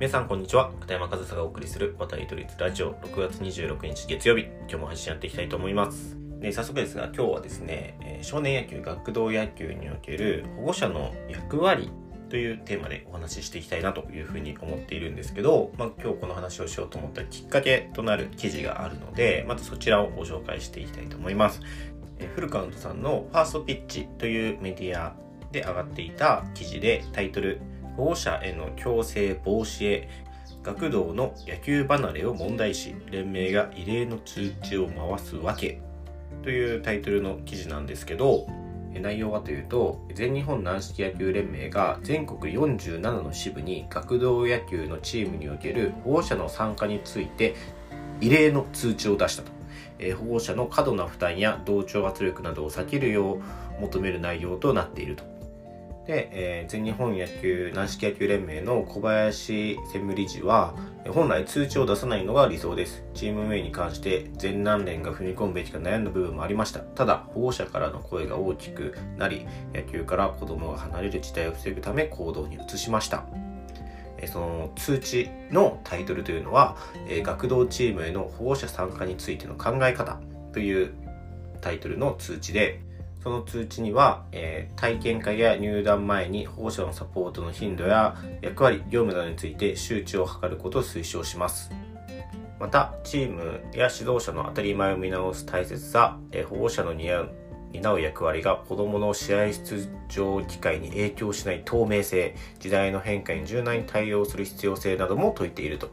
皆さんこんにちは。片山和沙がお送りする渡り都立ラジオ。6月26日月曜日。今日も配信やっていきたいと思います。で早速ですが今日はですね、え少年野球学童野球における保護者の役割というテーマでお話ししていきたいなというふうに思っているんですけど、まあ、今日この話をしようと思ったきっかけとなる記事があるのでまずそちらをご紹介していきたいと思います。えフルカウントさんのファーストピッチというメディアで上がっていた記事でタイトル保護者への強制防止へ学童の野球離れを問題視連盟が異例の通知を回すわけというタイトルの記事なんですけど内容はというと全日本軟式野球連盟が全国47の支部に学童野球のチームにおける保護者の参加について異例の通知を出したと、え保護者の過度な負担や同調圧力などを避けるよう求める内容となっていると。で、えー全日本野球軟式野球連盟の小林専務理事はえ本来通知を出さないのが理想です。チーム運営に関して全南連が踏み込むべきか悩んだ部分もありました。ただ保護者からの声が大きくなり野球から子供が離れる事態を防ぐため行動に移しました。えその通知のタイトルというのは、え学童チームへの保護者参加についての考え方というタイトルの通知でその通知には、えー体験会や入団前に保護者のサポートの頻度や役割、業務などについて周知を図ることを推奨します。また、チームや指導者の当たり前を見直す大切さ、えー保護者の担う担う役割が子供の試合出場機会に影響しない透明性、時代の変化に柔軟に対応する必要性なども説いていると。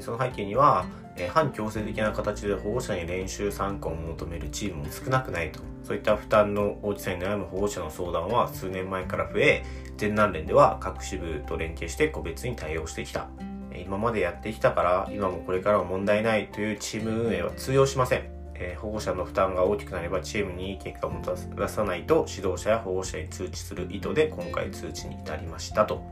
その背景には、え反強制的な形で保護者に練習参加を求めるチームも少なくないと。そういった負担の大きさに悩む保護者の相談は数年前から増え、全南連では各支部と連携して個別に対応してきた。今までやってきたから、今もこれからは問題ないというチーム運営は通用しません。え保護者の負担が大きくなればチームにいい結果をもたらさないと指導者や保護者に通知する意図で今回通知に至りましたと。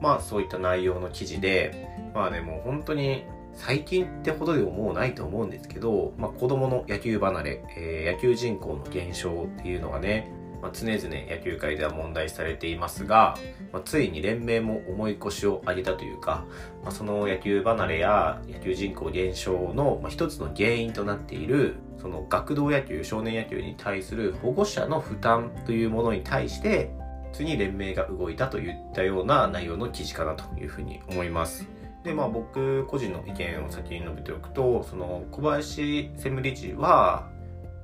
まあそういった内容の記事で、まあねもう本当に最近ってほどでももうないと思うんですけど、まあ子供の野球離れ、えー野球人口の減少っていうのがね、まあ、常々野球界では問題されていますが、まあ、ついに連盟も重い腰を上げたというか、まあ、その野球離れや野球人口減少のまあ一つの原因となっているその学童野球少年野球に対する保護者の負担というものに対してついに連盟が動いたといったような内容の記事かなというふうに思います。でまあ僕個人の意見を先に述べておくとその小林専務理事は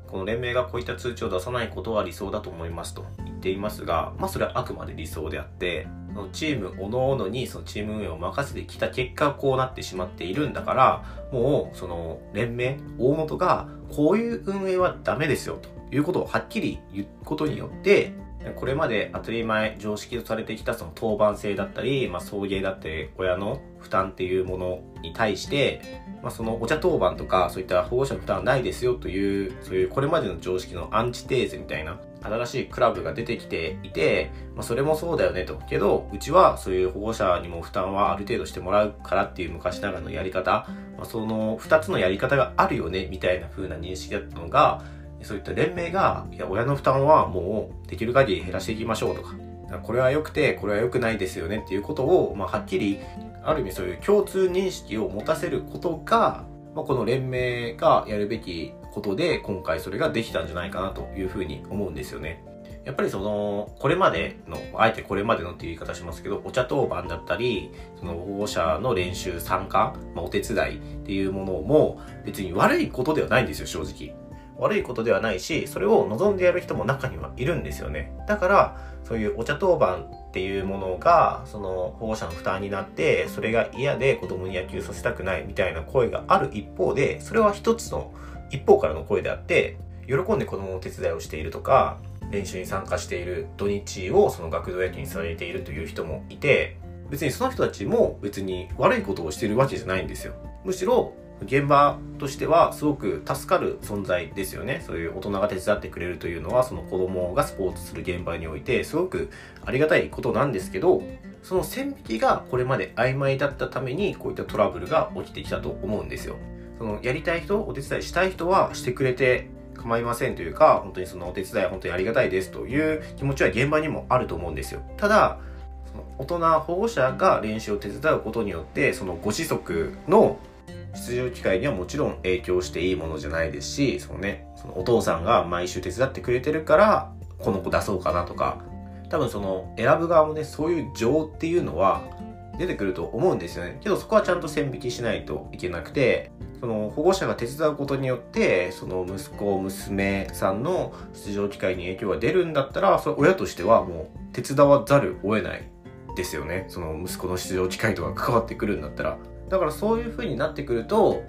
この連盟がこういった通知を出さないことは理想だと思いますと言っていますが、まあそれはあくまで理想であって、そのチーム各々にそのチーム運営を任せてきた結果こうなってしまっているんだから、もうその連盟、大元がこういう運営はダメですよということをはっきり言うことによって、これまで当たり前、常識とされてきたその当番制だったり、まあ送迎だって親の負担っていうものに対して、まあ、そのお茶当番とかそういった保護者の負担はないですよというそういうこれまでの常識のアンチテーゼみたいな新しいクラブが出てきていて、まあ、それもそうだよねと。けどうちはそういう保護者にも負担はある程度してもらうからっていう昔ながらのやり方、まあ、その2つのやり方があるよねみたいな風な認識だったのがそういった連盟がいや親の負担はもうできる限り減らしていきましょうとかこれは良くてこれは良くないですよねっていうことを、まあ、はっきりある意味そういう共通認識を持たせることが、まあ、この連盟がやるべきことで今回それができたんじゃないかなというふうに思うんですよね。やっぱりその、これまでの、あえてこれまでのっていう言い方しますけど、お茶当番だったり、その保護者の練習参加、まあ、お手伝いっていうものも別に悪いことではないんですよ、正直。悪いことではないし、それを望んでやる人も中にはいるんですよね。だから、そういうお茶当番っていうものが、その保護者の負担になって、それが嫌で子供に野球させたくないみたいな声がある一方で、それは一つの一方からの声であって、喜んで子供の手伝いをしているとか、練習に参加している土日をその学童野球にされているという人もいて、別にその人たちも別に悪いことをしているわけじゃないんですよ。むしろ、現場としてはすごく助かる存在ですよね。そういう大人が手伝ってくれるというのは、その子供がスポーツする現場において、すごくありがたいことなんですけど、その線引きがこれまで曖昧だったために、こういったトラブルが起きてきたと思うんですよ。そのやりたい人、お手伝いしたい人はしてくれて構いませんというか、本当にそのお手伝い本当にありがたいですという気持ちは現場にもあると思うんですよ。ただ、その大人保護者が練習を手伝うことによってそのご子息の出場機会にはもちろん影響していいものじゃないですしそのねそのお父さんが毎週手伝ってくれてるからこの子出そうかなとか多分その選ぶ側もねそういう情っていうのは出てくると思うんですよね。けどそこはちゃんと線引きしないといけなくてその保護者が手伝うことによってその息子娘さんの出場機会に影響が出るんだったらそれ親としてはもう手伝わざるを得ないですよね。その息子の出場機会とか関わってくるんだったら。だからそういう風になってくると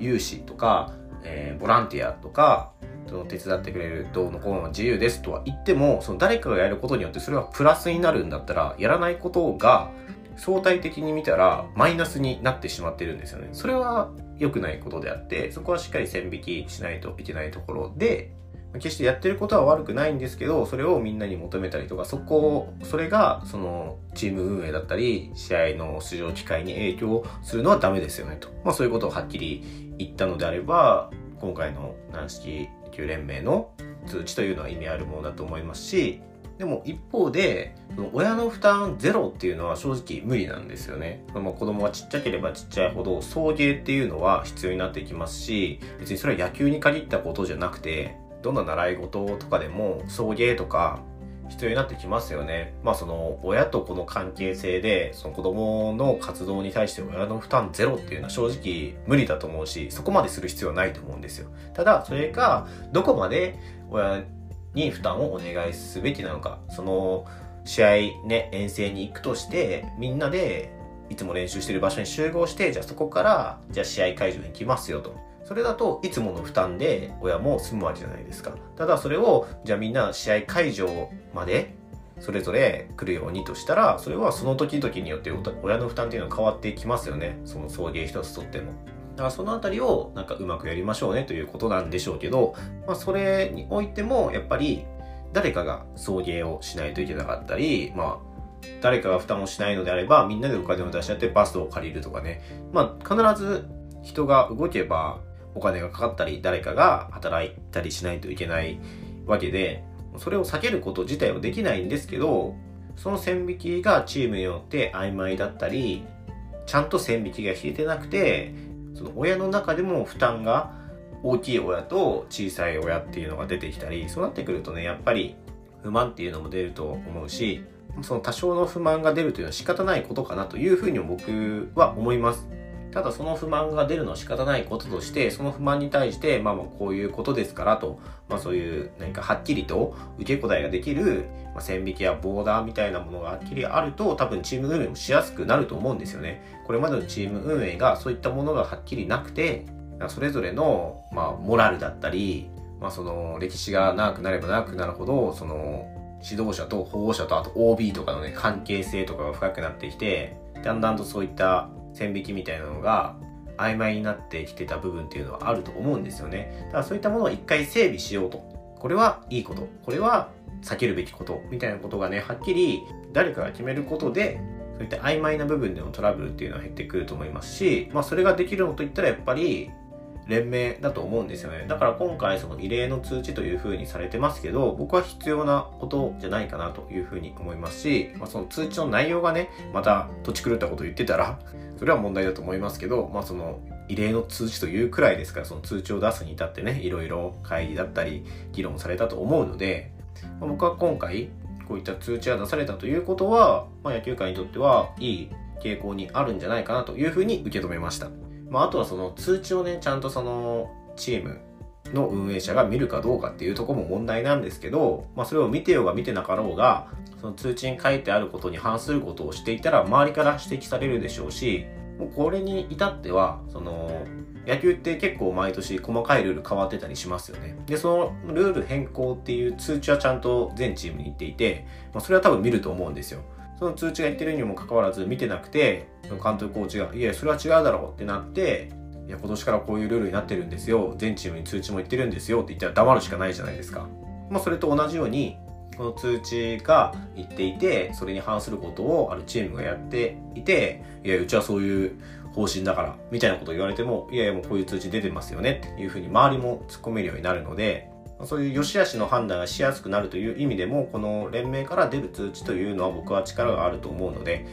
有志とか、えー、ボランティアとかその手伝ってくれるどうのこうの自由ですとは言ってもその誰かがやることによってそれはプラスになるんだったらやらないことが相対的に見たらマイナスになってしまってるんですよね。それは良くないことであって、そこはしっかり線引きしないといけないところで、決してやってることは悪くないんですけど、それをみんなに求めたりとか、そこ、それが、その、チーム運営だったり、試合の出場機会に影響するのはダメですよね、と。まあそういうことをはっきり言ったのであれば、今回の軟式野球連盟の通知というのは意味あるものだと思いますし、でも一方で、親の負担ゼロっていうのは正直無理なんですよね。まあ、子供がちっちゃければちっちゃいほど送迎っていうのは必要になってきますし、別にそれは野球に限ったことじゃなくて、どんな習い事とかでも送迎とか必要になってきますよね。まあその親と子の関係性でその子供の活動に対して親の負担ゼロっていうのは正直無理だと思うし、そこまでする必要はないと思うんですよ。ただそれがどこまで親に負担をお願いすべきなのか、その試合ね、遠征に行くとして、みんなでいつも練習してる場所に集合して、じゃあそこから、じゃあ試合会場に行きますよと。それだといつもの負担で親も済むわけじゃないですか。ただそれを、じゃあみんな試合会場までそれぞれ来るようにとしたら、それはその時々によって親の負担っていうのは変わってきますよね。その送迎一つとっても。だからそのあたりをなんかうまくやりましょうねということなんでしょうけど、まあそれにおいてもやっぱり誰かが送迎をしないといけなかったり、まあ誰かが負担をしないのであればみんなでお金を出し合ってバスを借りるとかね。まあ必ず人が動けばお金がかかったり誰かが働いたりしないといけないわけで、それを避けること自体はできないんですけど、その線引きがチームによって曖昧だったり、ちゃんと線引きが引いてなくて、その親の中でも負担が大きい親と小さい親っていうのが出てきたりそうなってくるとねやっぱり不満っていうのも出ると思うしその多少の不満が出るというのは仕方ないことかなというふうに僕は思います。ただその不満が出るのは仕方ないこととして、その不満に対して、まあまあこういうことですからと、まあそういう何かはっきりと受け答えができる、まあ、線引きやボーダーみたいなものがはっきりあると、多分チーム運営もしやすくなると思うんですよね。これまでのチーム運営がそういったものがはっきりなくて、それぞれの、まあ、モラルだったり、まあその歴史が長くなれば長くなるほど、その指導者と保護者とあと OB とかのね、関係性とかが深くなってきて、だんだんとそういった線引きみたいなのが曖昧になってきてた部分っていうのはあると思うんですよね。だからそういったものを一回整備しようと。これはいいこと。これは避けるべきことみたいなことがね、はっきり誰かが決めることで、そういった曖昧な部分でのトラブルっていうのは減ってくると思いますし、まあそれができるのといったらやっぱり連盟だと思うんですよね。だから今回その異例の通知という風にされてますけど、僕は必要なことじゃないかなという風に思いますし、まあ、その通知の内容がね、また土地狂ったこと言ってたら、それは問題だと思いますけど、まあその異例の通知というくらいですから、その通知を出すに至ってね、いろいろ会議だったり議論されたと思うので、まあ、僕は今回こういった通知が出されたということは、まあ、野球界にとってはいい傾向にあるんじゃないかなというふうに受け止めました。まあ、あとはその通知をね、ちゃんとそのチームの運営者が見るかどうかっていうとこも問題なんですけど、まあ、それを見てようが見てなかろうが、その通知に書いてあることに反することをしていたら、周りから指摘されるでしょうし、もうこれに至っては、その、野球って結構毎年細かいルール変わってたりしますよね。で、そのルール変更っていう通知はちゃんと全チームに行っていて、まあ、それは多分見ると思うんですよ。その通知が言ってるにもかかわらず見てなくて、監督コーチが、いや、それは違うだろうってなって、いや、今年からこういうルールになってるんですよ。全チームに通知も言ってるんですよって言ったら黙るしかないじゃないですか。まあ、それと同じように、この通知が言っていて、それに反することをあるチームがやっていて、いや、うちはそういう方針だから、みたいなことを言われても、いやいや、もうこういう通知出てますよねっていうふうに周りも突っ込めるようになるので、そういう良し悪しの判断がしやすくなるという意味でも、この連盟から出る通知というのは僕は力があると思うので、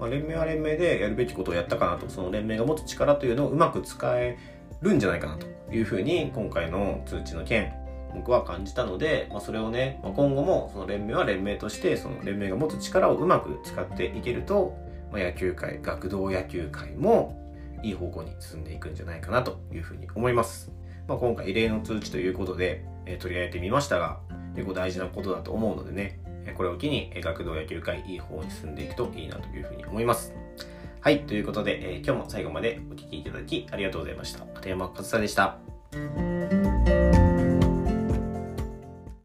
まあ、連盟は連盟でやるべきことをやったかなと、その連盟が持つ力というのをうまく使えるんじゃないかなというふうに、今回の通知の件、僕は感じたので、まあ、それをね、まあ、今後もその連盟は連盟として、その連盟が持つ力をうまく使っていけると、まあ、野球界、学童野球界もいい方向に進んでいくんじゃないかなというふうに思います。まあ、今回異例の通知ということで、えー、取り上げてみましたが、結構大事なことだと思うのでね、これを機に学童野球界いい方に進んでいくといいなというふうに思います。はい、ということで、えー、今日も最後までお聴きいただきありがとうございました。片山和沙でした。